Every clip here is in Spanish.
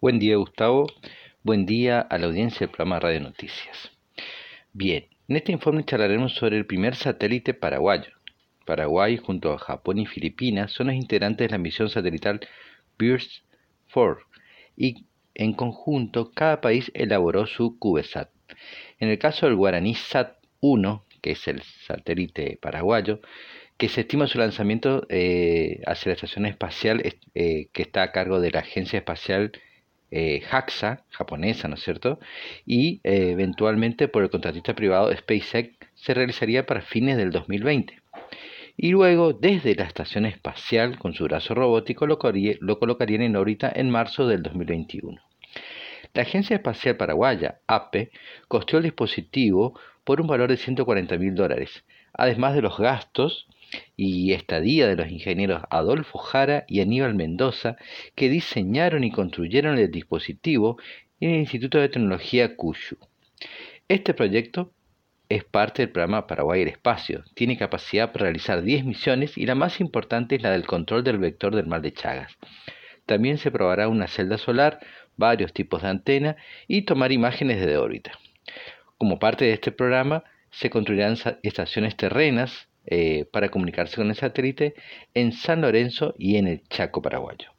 Buen día, Gustavo. Buen día a la audiencia del programa Radio Noticias. Bien, en este informe charlaremos sobre el primer satélite paraguayo. Paraguay, junto a Japón y Filipinas, son los integrantes de la misión satelital BIRS 4 y en conjunto cada país elaboró su CubeSat. En el caso del Guaraní Sat 1, que es el satélite paraguayo, que se estima su lanzamiento eh, hacia la estación espacial eh, que está a cargo de la Agencia Espacial eh, JAXA, japonesa, ¿no es cierto? Y eh, eventualmente por el contratista privado SpaceX se realizaría para fines del 2020. Y luego, desde la estación espacial, con su brazo robótico, lo, lo colocarían en órbita en marzo del 2021. La Agencia Espacial Paraguaya, APE, costeó el dispositivo por un valor de 140 mil dólares, además de los gastos y estadía de los ingenieros Adolfo Jara y Aníbal Mendoza, que diseñaron y construyeron el dispositivo en el Instituto de Tecnología Cuyu. Este proyecto es parte del programa Paraguay el Espacio. Tiene capacidad para realizar 10 misiones y la más importante es la del control del vector del mar de Chagas. También se probará una celda solar, varios tipos de antena y tomar imágenes desde órbita. Como parte de este programa, se construirán estaciones terrenas eh, para comunicarse con el satélite en San Lorenzo y en el Chaco paraguayo.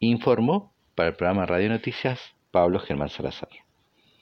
Informó para el programa Radio Noticias Pablo Germán Salazar.